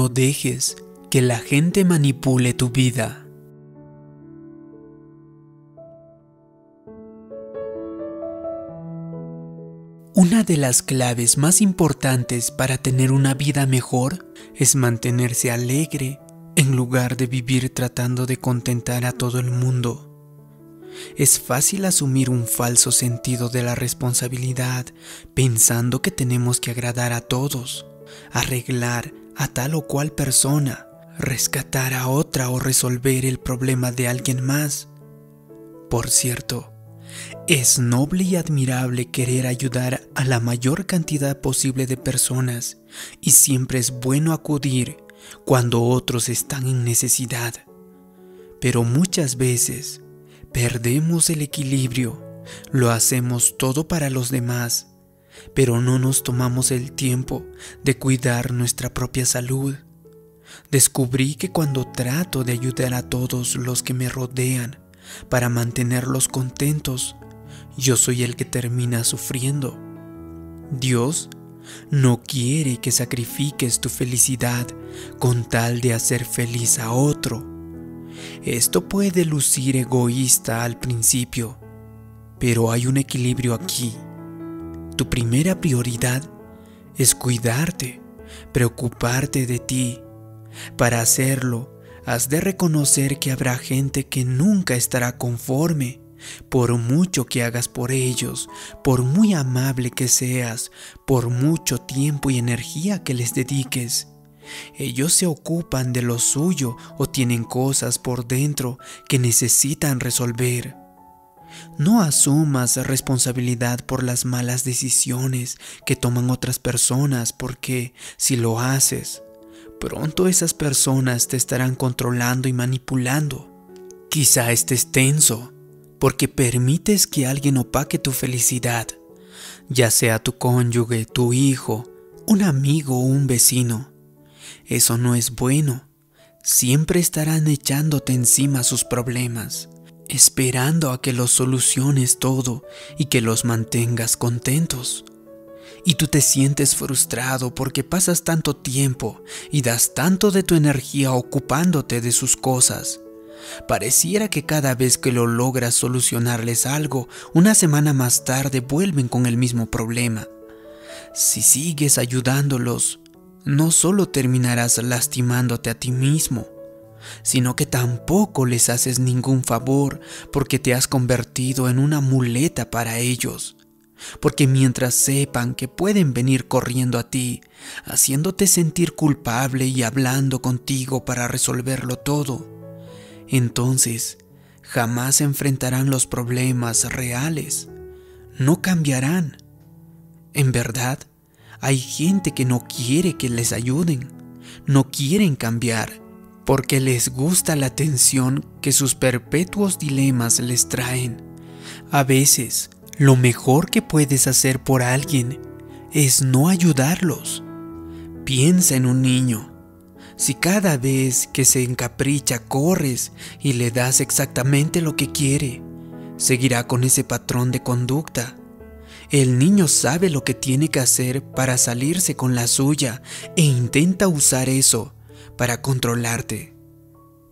No dejes que la gente manipule tu vida. Una de las claves más importantes para tener una vida mejor es mantenerse alegre en lugar de vivir tratando de contentar a todo el mundo. Es fácil asumir un falso sentido de la responsabilidad pensando que tenemos que agradar a todos, arreglar a tal o cual persona, rescatar a otra o resolver el problema de alguien más. Por cierto, es noble y admirable querer ayudar a la mayor cantidad posible de personas y siempre es bueno acudir cuando otros están en necesidad. Pero muchas veces perdemos el equilibrio, lo hacemos todo para los demás, pero no nos tomamos el tiempo de cuidar nuestra propia salud. Descubrí que cuando trato de ayudar a todos los que me rodean para mantenerlos contentos, yo soy el que termina sufriendo. Dios no quiere que sacrifiques tu felicidad con tal de hacer feliz a otro. Esto puede lucir egoísta al principio, pero hay un equilibrio aquí. Tu primera prioridad es cuidarte, preocuparte de ti. Para hacerlo, has de reconocer que habrá gente que nunca estará conforme por mucho que hagas por ellos, por muy amable que seas, por mucho tiempo y energía que les dediques. Ellos se ocupan de lo suyo o tienen cosas por dentro que necesitan resolver. No asumas responsabilidad por las malas decisiones que toman otras personas porque si lo haces, pronto esas personas te estarán controlando y manipulando. Quizá estés tenso porque permites que alguien opaque tu felicidad, ya sea tu cónyuge, tu hijo, un amigo o un vecino. Eso no es bueno. Siempre estarán echándote encima sus problemas, esperando a que los soluciones todo y que los mantengas contentos. Y tú te sientes frustrado porque pasas tanto tiempo y das tanto de tu energía ocupándote de sus cosas Pareciera que cada vez que lo logras solucionarles algo, una semana más tarde vuelven con el mismo problema. Si sigues ayudándolos, no solo terminarás lastimándote a ti mismo, sino que tampoco les haces ningún favor porque te has convertido en una muleta para ellos. Porque mientras sepan que pueden venir corriendo a ti, haciéndote sentir culpable y hablando contigo para resolverlo todo, entonces jamás enfrentarán los problemas reales. No cambiarán. En verdad, hay gente que no quiere que les ayuden, no quieren cambiar, porque les gusta la atención que sus perpetuos dilemas les traen. A veces, lo mejor que puedes hacer por alguien es no ayudarlos. Piensa en un niño si cada vez que se encapricha corres y le das exactamente lo que quiere, seguirá con ese patrón de conducta. El niño sabe lo que tiene que hacer para salirse con la suya e intenta usar eso para controlarte.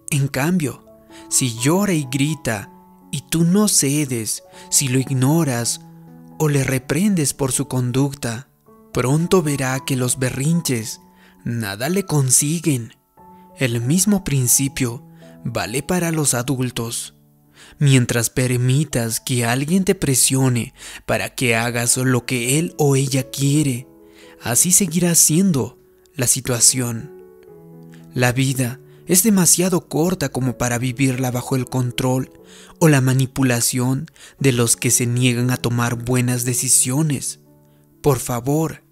En cambio, si llora y grita y tú no cedes, si lo ignoras o le reprendes por su conducta, pronto verá que los berrinches nada le consiguen. El mismo principio vale para los adultos. Mientras permitas que alguien te presione para que hagas lo que él o ella quiere, así seguirá siendo la situación. La vida es demasiado corta como para vivirla bajo el control o la manipulación de los que se niegan a tomar buenas decisiones. Por favor,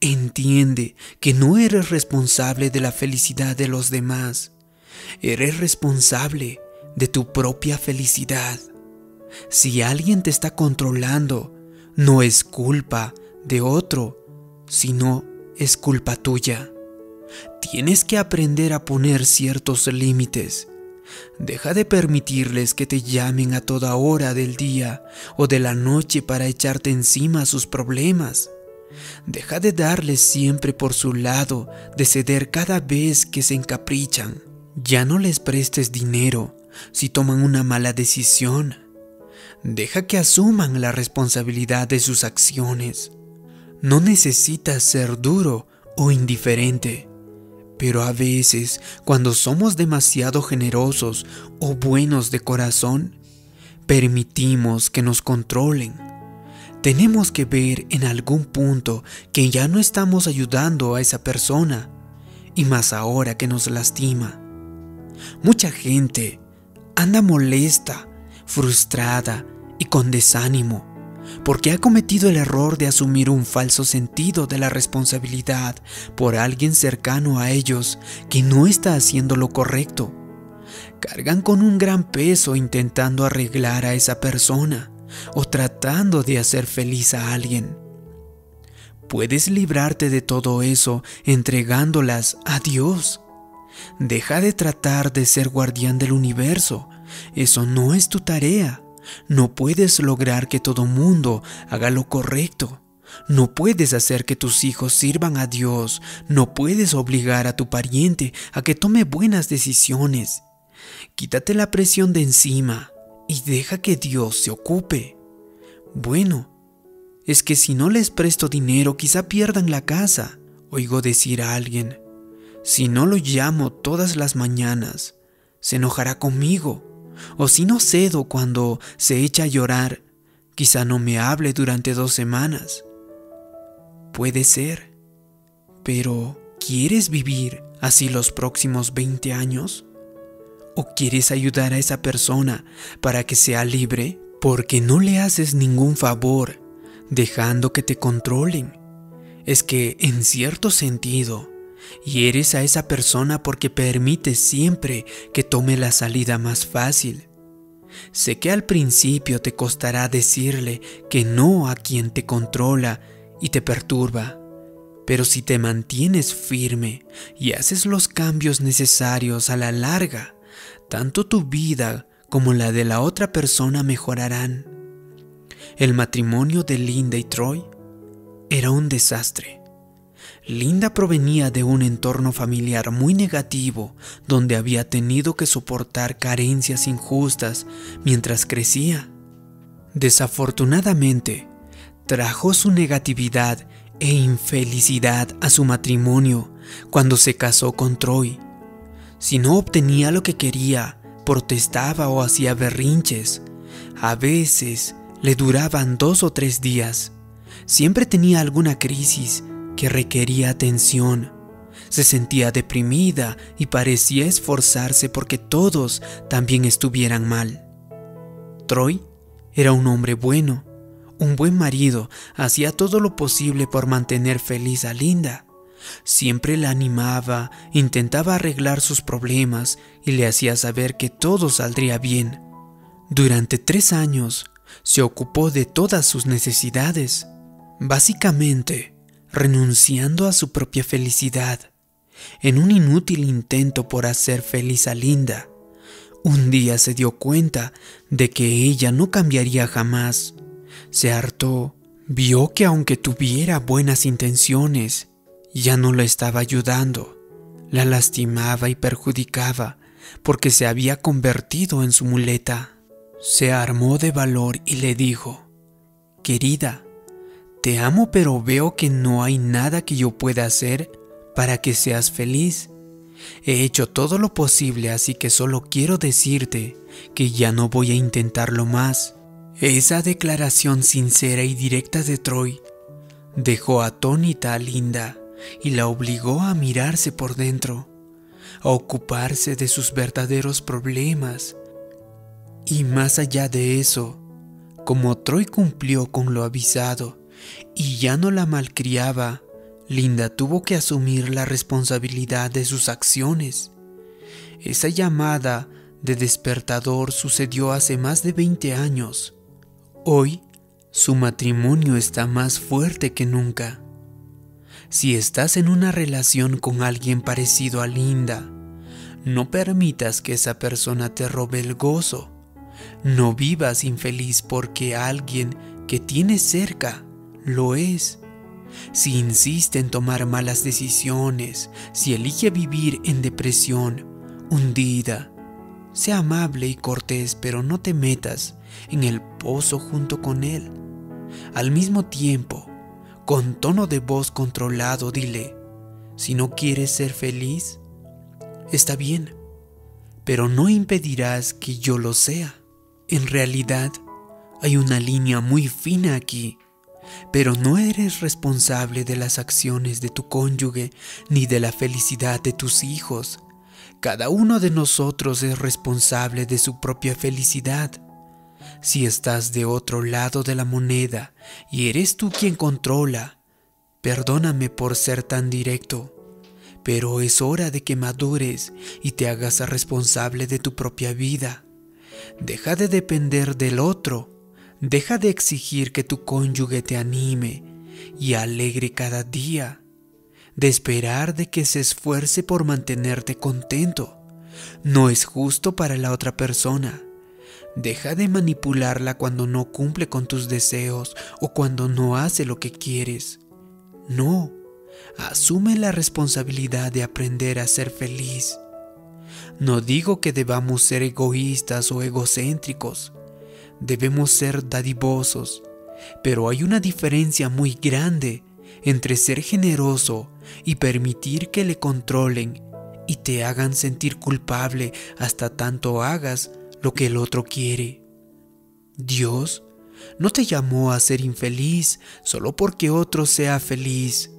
Entiende que no eres responsable de la felicidad de los demás. Eres responsable de tu propia felicidad. Si alguien te está controlando, no es culpa de otro, sino es culpa tuya. Tienes que aprender a poner ciertos límites. Deja de permitirles que te llamen a toda hora del día o de la noche para echarte encima sus problemas. Deja de darles siempre por su lado, de ceder cada vez que se encaprichan. Ya no les prestes dinero si toman una mala decisión. Deja que asuman la responsabilidad de sus acciones. No necesitas ser duro o indiferente. Pero a veces, cuando somos demasiado generosos o buenos de corazón, permitimos que nos controlen. Tenemos que ver en algún punto que ya no estamos ayudando a esa persona, y más ahora que nos lastima. Mucha gente anda molesta, frustrada y con desánimo, porque ha cometido el error de asumir un falso sentido de la responsabilidad por alguien cercano a ellos que no está haciendo lo correcto. Cargan con un gran peso intentando arreglar a esa persona o tratando de hacer feliz a alguien. Puedes librarte de todo eso entregándolas a Dios. Deja de tratar de ser guardián del universo. Eso no es tu tarea. No puedes lograr que todo mundo haga lo correcto. No puedes hacer que tus hijos sirvan a Dios. No puedes obligar a tu pariente a que tome buenas decisiones. Quítate la presión de encima y deja que Dios se ocupe. Bueno, es que si no les presto dinero quizá pierdan la casa, oigo decir a alguien. Si no lo llamo todas las mañanas, se enojará conmigo. O si no cedo cuando se echa a llorar, quizá no me hable durante dos semanas. Puede ser. Pero, ¿quieres vivir así los próximos 20 años? ¿O quieres ayudar a esa persona para que sea libre? Porque no le haces ningún favor dejando que te controlen. Es que, en cierto sentido, hieres a esa persona porque permites siempre que tome la salida más fácil. Sé que al principio te costará decirle que no a quien te controla y te perturba, pero si te mantienes firme y haces los cambios necesarios a la larga, tanto tu vida como la de la otra persona mejorarán. El matrimonio de Linda y Troy era un desastre. Linda provenía de un entorno familiar muy negativo donde había tenido que soportar carencias injustas mientras crecía. Desafortunadamente, trajo su negatividad e infelicidad a su matrimonio cuando se casó con Troy si no obtenía lo que quería, protestaba o hacía berrinches. A veces le duraban dos o tres días. Siempre tenía alguna crisis que requería atención. Se sentía deprimida y parecía esforzarse porque todos también estuvieran mal. Troy era un hombre bueno, un buen marido, hacía todo lo posible por mantener feliz a Linda. Siempre la animaba, intentaba arreglar sus problemas y le hacía saber que todo saldría bien. Durante tres años se ocupó de todas sus necesidades, básicamente renunciando a su propia felicidad, en un inútil intento por hacer feliz a Linda. Un día se dio cuenta de que ella no cambiaría jamás. Se hartó, vio que aunque tuviera buenas intenciones, ya no la estaba ayudando, la lastimaba y perjudicaba porque se había convertido en su muleta. Se armó de valor y le dijo, Querida, te amo pero veo que no hay nada que yo pueda hacer para que seas feliz. He hecho todo lo posible así que solo quiero decirte que ya no voy a intentarlo más. Esa declaración sincera y directa de Troy dejó atónita a Linda y la obligó a mirarse por dentro, a ocuparse de sus verdaderos problemas. Y más allá de eso, como Troy cumplió con lo avisado y ya no la malcriaba, Linda tuvo que asumir la responsabilidad de sus acciones. Esa llamada de despertador sucedió hace más de 20 años. Hoy, su matrimonio está más fuerte que nunca. Si estás en una relación con alguien parecido a Linda, no permitas que esa persona te robe el gozo. No vivas infeliz porque alguien que tienes cerca lo es. si insiste en tomar malas decisiones, si elige vivir en depresión, hundida, sea amable y cortés, pero no te metas en el pozo junto con él. Al mismo tiempo, con tono de voz controlado, dile, si no quieres ser feliz, está bien, pero no impedirás que yo lo sea. En realidad, hay una línea muy fina aquí, pero no eres responsable de las acciones de tu cónyuge ni de la felicidad de tus hijos. Cada uno de nosotros es responsable de su propia felicidad. Si estás de otro lado de la moneda y eres tú quien controla, perdóname por ser tan directo, pero es hora de que madures y te hagas responsable de tu propia vida. Deja de depender del otro, deja de exigir que tu cónyuge te anime y alegre cada día, de esperar de que se esfuerce por mantenerte contento. No es justo para la otra persona Deja de manipularla cuando no cumple con tus deseos o cuando no hace lo que quieres. No, asume la responsabilidad de aprender a ser feliz. No digo que debamos ser egoístas o egocéntricos. Debemos ser dadivosos. Pero hay una diferencia muy grande entre ser generoso y permitir que le controlen y te hagan sentir culpable hasta tanto hagas lo que el otro quiere. Dios no te llamó a ser infeliz solo porque otro sea feliz.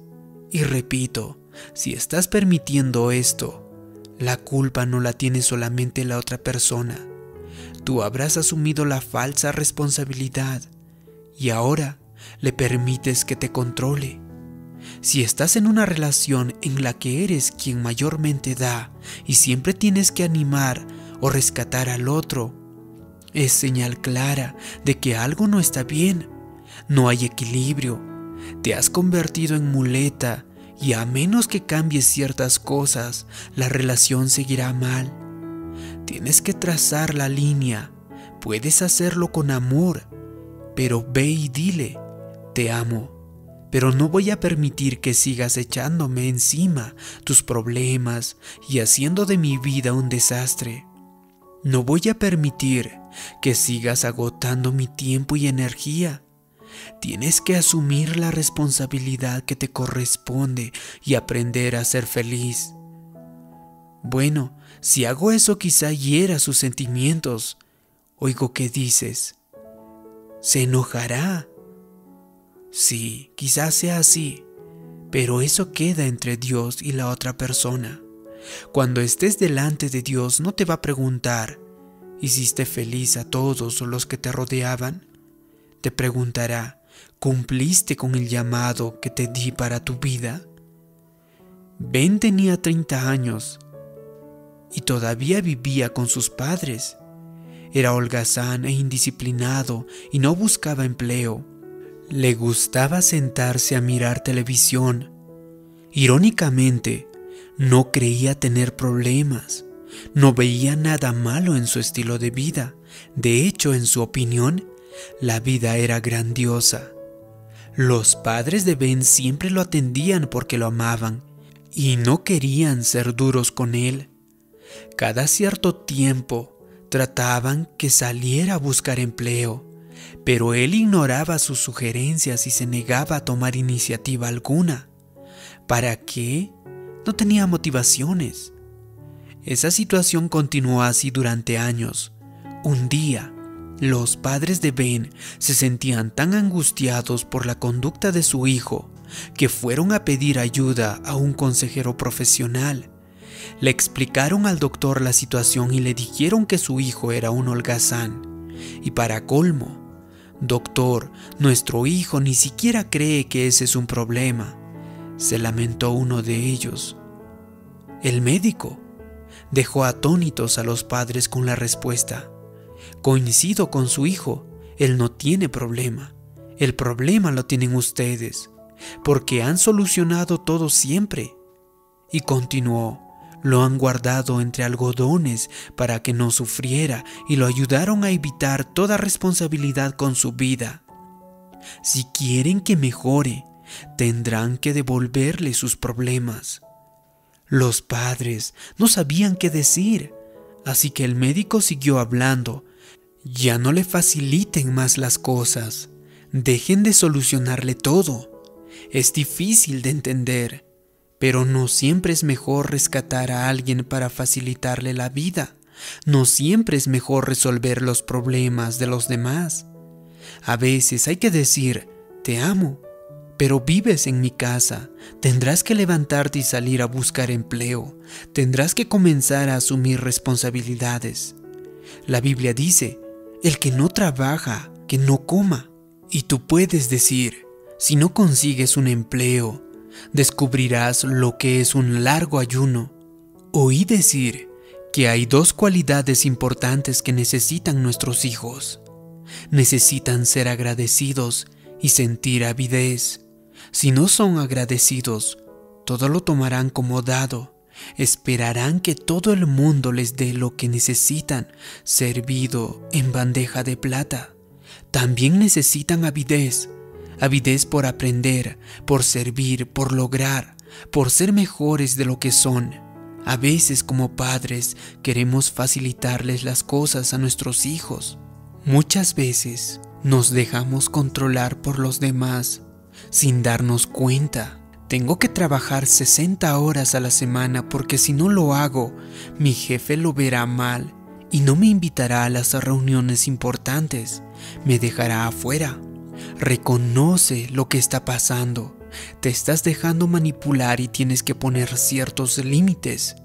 Y repito, si estás permitiendo esto, la culpa no la tiene solamente la otra persona. Tú habrás asumido la falsa responsabilidad y ahora le permites que te controle. Si estás en una relación en la que eres quien mayormente da y siempre tienes que animar o rescatar al otro, es señal clara de que algo no está bien, no hay equilibrio, te has convertido en muleta y a menos que cambies ciertas cosas, la relación seguirá mal. Tienes que trazar la línea, puedes hacerlo con amor, pero ve y dile, te amo pero no voy a permitir que sigas echándome encima tus problemas y haciendo de mi vida un desastre. No voy a permitir que sigas agotando mi tiempo y energía. Tienes que asumir la responsabilidad que te corresponde y aprender a ser feliz. Bueno, si hago eso quizá hiera sus sentimientos. Oigo que dices, se enojará. Sí, quizás sea así, pero eso queda entre Dios y la otra persona. Cuando estés delante de Dios no te va a preguntar, ¿hiciste feliz a todos los que te rodeaban? Te preguntará, ¿cumpliste con el llamado que te di para tu vida? Ben tenía 30 años y todavía vivía con sus padres. Era holgazán e indisciplinado y no buscaba empleo. Le gustaba sentarse a mirar televisión. Irónicamente, no creía tener problemas, no veía nada malo en su estilo de vida. De hecho, en su opinión, la vida era grandiosa. Los padres de Ben siempre lo atendían porque lo amaban y no querían ser duros con él. Cada cierto tiempo trataban que saliera a buscar empleo, pero él ignoraba sus sugerencias y se negaba a tomar iniciativa alguna. ¿Para qué? No tenía motivaciones. Esa situación continuó así durante años. Un día, los padres de Ben se sentían tan angustiados por la conducta de su hijo que fueron a pedir ayuda a un consejero profesional. Le explicaron al doctor la situación y le dijeron que su hijo era un holgazán. Y para colmo, Doctor, nuestro hijo ni siquiera cree que ese es un problema se lamentó uno de ellos. El médico dejó atónitos a los padres con la respuesta. Coincido con su hijo, él no tiene problema. El problema lo tienen ustedes, porque han solucionado todo siempre. Y continuó, lo han guardado entre algodones para que no sufriera y lo ayudaron a evitar toda responsabilidad con su vida. Si quieren que mejore, tendrán que devolverle sus problemas. Los padres no sabían qué decir, así que el médico siguió hablando. Ya no le faciliten más las cosas, dejen de solucionarle todo. Es difícil de entender, pero no siempre es mejor rescatar a alguien para facilitarle la vida. No siempre es mejor resolver los problemas de los demás. A veces hay que decir, te amo, pero vives en mi casa, tendrás que levantarte y salir a buscar empleo, tendrás que comenzar a asumir responsabilidades. La Biblia dice, el que no trabaja, que no coma. Y tú puedes decir, si no consigues un empleo, descubrirás lo que es un largo ayuno. Oí decir que hay dos cualidades importantes que necesitan nuestros hijos. Necesitan ser agradecidos y sentir avidez. Si no son agradecidos, todo lo tomarán como dado. Esperarán que todo el mundo les dé lo que necesitan, servido en bandeja de plata. También necesitan avidez, avidez por aprender, por servir, por lograr, por ser mejores de lo que son. A veces como padres queremos facilitarles las cosas a nuestros hijos. Muchas veces nos dejamos controlar por los demás sin darnos cuenta. Tengo que trabajar 60 horas a la semana porque si no lo hago, mi jefe lo verá mal y no me invitará a las reuniones importantes, me dejará afuera. Reconoce lo que está pasando. Te estás dejando manipular y tienes que poner ciertos límites.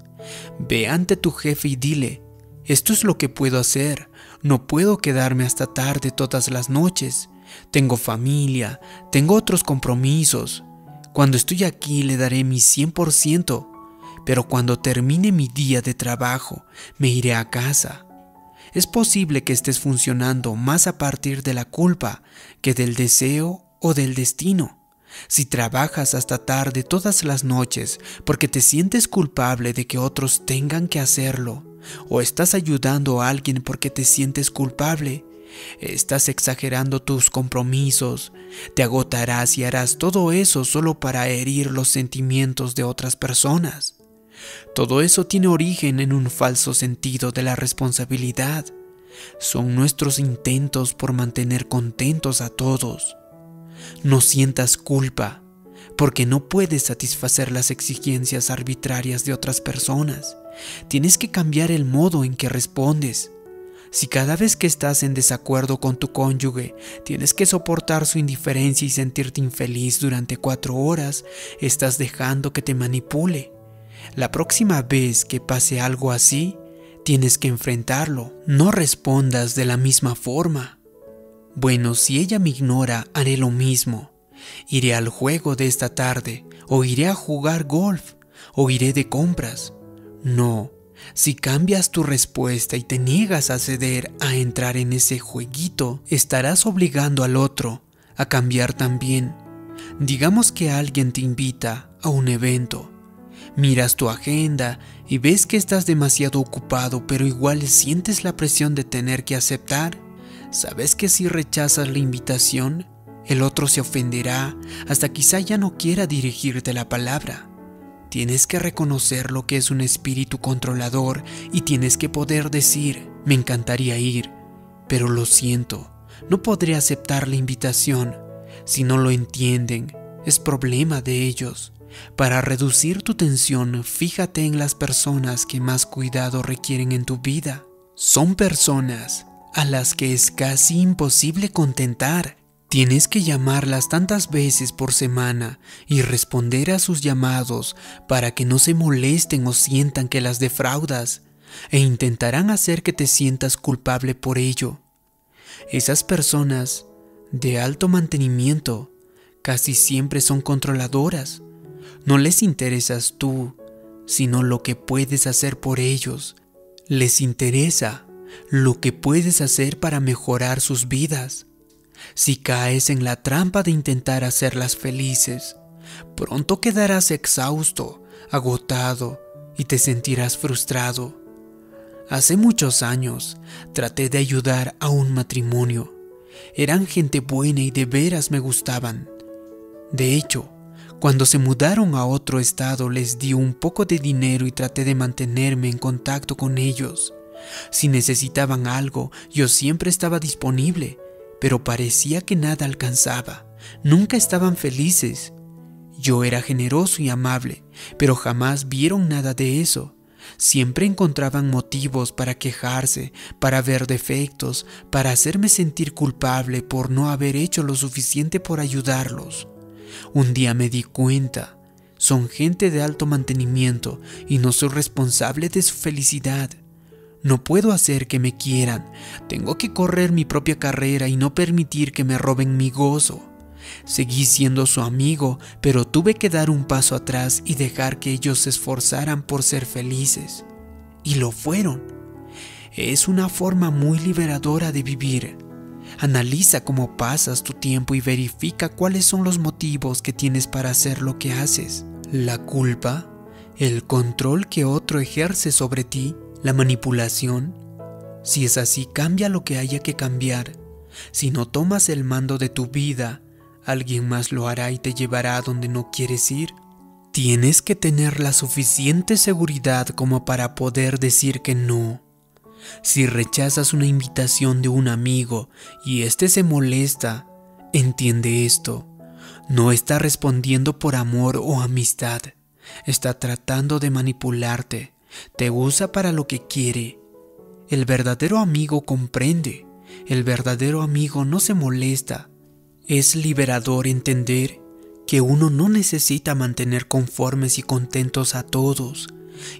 Ve ante tu jefe y dile, esto es lo que puedo hacer, no puedo quedarme hasta tarde todas las noches. Tengo familia, tengo otros compromisos. Cuando estoy aquí le daré mi 100%, pero cuando termine mi día de trabajo me iré a casa. Es posible que estés funcionando más a partir de la culpa que del deseo o del destino. Si trabajas hasta tarde todas las noches porque te sientes culpable de que otros tengan que hacerlo, o estás ayudando a alguien porque te sientes culpable, Estás exagerando tus compromisos, te agotarás y harás todo eso solo para herir los sentimientos de otras personas. Todo eso tiene origen en un falso sentido de la responsabilidad. Son nuestros intentos por mantener contentos a todos. No sientas culpa, porque no puedes satisfacer las exigencias arbitrarias de otras personas. Tienes que cambiar el modo en que respondes. Si cada vez que estás en desacuerdo con tu cónyuge tienes que soportar su indiferencia y sentirte infeliz durante cuatro horas, estás dejando que te manipule. La próxima vez que pase algo así, tienes que enfrentarlo. No respondas de la misma forma. Bueno, si ella me ignora, haré lo mismo. Iré al juego de esta tarde, o iré a jugar golf, o iré de compras. No, si cambias tu respuesta y te niegas a ceder a entrar en ese jueguito, estarás obligando al otro a cambiar también. Digamos que alguien te invita a un evento. Miras tu agenda y ves que estás demasiado ocupado, pero igual sientes la presión de tener que aceptar. Sabes que si rechazas la invitación, el otro se ofenderá, hasta quizá ya no quiera dirigirte la palabra. Tienes que reconocer lo que es un espíritu controlador y tienes que poder decir, me encantaría ir, pero lo siento, no podré aceptar la invitación. Si no lo entienden, es problema de ellos. Para reducir tu tensión, fíjate en las personas que más cuidado requieren en tu vida. Son personas a las que es casi imposible contentar Tienes que llamarlas tantas veces por semana y responder a sus llamados para que no se molesten o sientan que las defraudas e intentarán hacer que te sientas culpable por ello. Esas personas de alto mantenimiento casi siempre son controladoras. No les interesas tú, sino lo que puedes hacer por ellos. Les interesa lo que puedes hacer para mejorar sus vidas. Si caes en la trampa de intentar hacerlas felices, pronto quedarás exhausto, agotado y te sentirás frustrado. Hace muchos años traté de ayudar a un matrimonio. Eran gente buena y de veras me gustaban. De hecho, cuando se mudaron a otro estado les di un poco de dinero y traté de mantenerme en contacto con ellos. Si necesitaban algo, yo siempre estaba disponible, pero parecía que nada alcanzaba. Nunca estaban felices. Yo era generoso y amable, pero jamás vieron nada de eso. Siempre encontraban motivos para quejarse, para ver defectos, para hacerme sentir culpable por no haber hecho lo suficiente por ayudarlos. Un día me di cuenta, son gente de alto mantenimiento y no soy responsable de su felicidad. No puedo hacer que me quieran, tengo que correr mi propia carrera y no permitir que me roben mi gozo. Seguí siendo su amigo, pero tuve que dar un paso atrás y dejar que ellos se esforzaran por ser felices. Y lo fueron. Es una forma muy liberadora de vivir. Analiza cómo pasas tu tiempo y verifica cuáles son los motivos que tienes para hacer lo que haces. La culpa, el control que otro ejerce sobre ti, la manipulación. Si es así, cambia lo que haya que cambiar. Si no tomas el mando de tu vida, alguien más lo hará y te llevará a donde no quieres ir. Tienes que tener la suficiente seguridad como para poder decir que no. Si rechazas una invitación de un amigo y éste se molesta, entiende esto. No está respondiendo por amor o amistad. Está tratando de manipularte. Te usa para lo que quiere. El verdadero amigo comprende. El verdadero amigo no se molesta. Es liberador entender que uno no necesita mantener conformes y contentos a todos.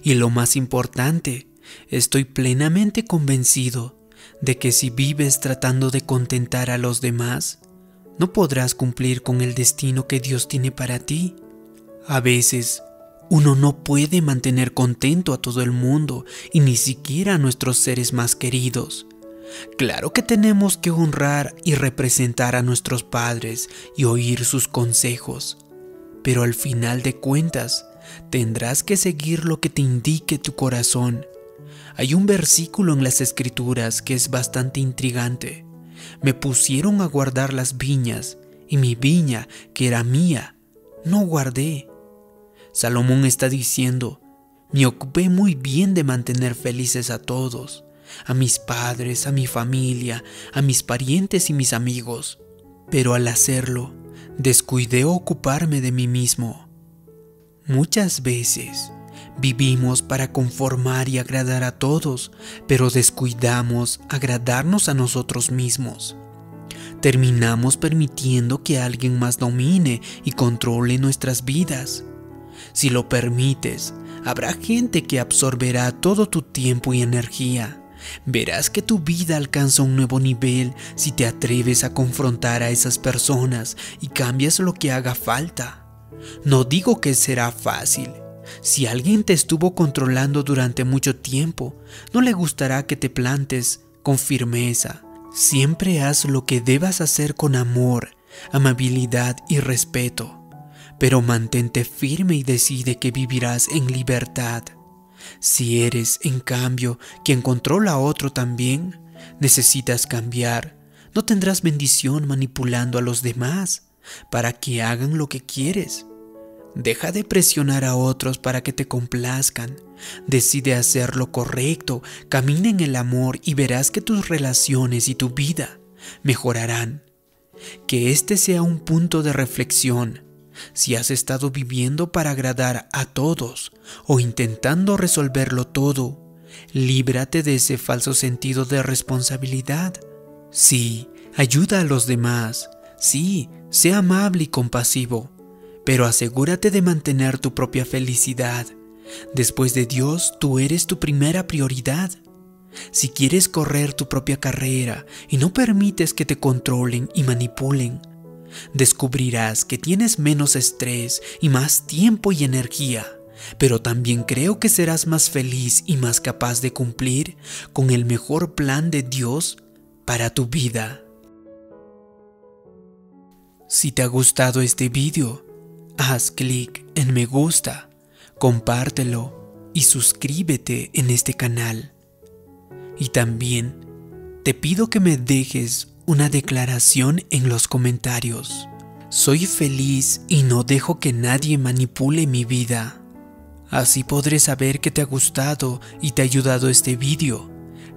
Y lo más importante, estoy plenamente convencido de que si vives tratando de contentar a los demás, no podrás cumplir con el destino que Dios tiene para ti. A veces, uno no puede mantener contento a todo el mundo y ni siquiera a nuestros seres más queridos. Claro que tenemos que honrar y representar a nuestros padres y oír sus consejos, pero al final de cuentas tendrás que seguir lo que te indique tu corazón. Hay un versículo en las escrituras que es bastante intrigante. Me pusieron a guardar las viñas y mi viña, que era mía, no guardé. Salomón está diciendo, me ocupé muy bien de mantener felices a todos a mis padres, a mi familia, a mis parientes y mis amigos, pero al hacerlo, descuidé ocuparme de mí mismo. Muchas veces vivimos para conformar y agradar a todos, pero descuidamos agradarnos a nosotros mismos. Terminamos permitiendo que alguien más domine y controle nuestras vidas. Si lo permites, habrá gente que absorberá todo tu tiempo y energía Verás que tu vida alcanza un nuevo nivel si te atreves a confrontar a esas personas y cambias lo que haga falta. No digo que será fácil. Si alguien te estuvo controlando durante mucho tiempo, no le gustará que te plantes con firmeza. Siempre haz lo que debas hacer con amor, amabilidad y respeto, pero mantente firme y decide que vivirás en libertad. Si eres, en cambio, quien controla a otro también, necesitas cambiar. No tendrás bendición manipulando a los demás para que hagan lo que quieres. Deja de presionar a otros para que te complazcan. Decide hacer lo correcto, camina en el amor y verás que tus relaciones y tu vida mejorarán. Que este sea un punto de reflexión si has estado viviendo para agradar a todos o intentando resolverlo todo, líbrate de ese falso sentido de responsabilidad. Sí, ayuda a los demás. Sí, sea amable y compasivo. Pero asegúrate de mantener tu propia felicidad. Después de Dios, tú eres tu primera prioridad. Si quieres correr tu propia carrera y no permites que te controlen y manipulen, descubrirás que tienes menos estrés y más tiempo y energía, pero también creo que serás más feliz y más capaz de cumplir con el mejor plan de Dios para tu vida. Si te ha gustado este vídeo, haz clic en me gusta, compártelo y suscríbete en este canal. Y también te pido que me dejes una declaración en los comentarios. Soy feliz y no dejo que nadie manipule mi vida. Así podré saber que te ha gustado y te ha ayudado este vídeo.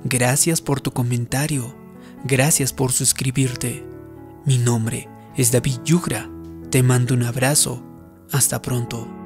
Gracias por tu comentario. Gracias por suscribirte. Mi nombre es David Yugra. Te mando un abrazo. Hasta pronto.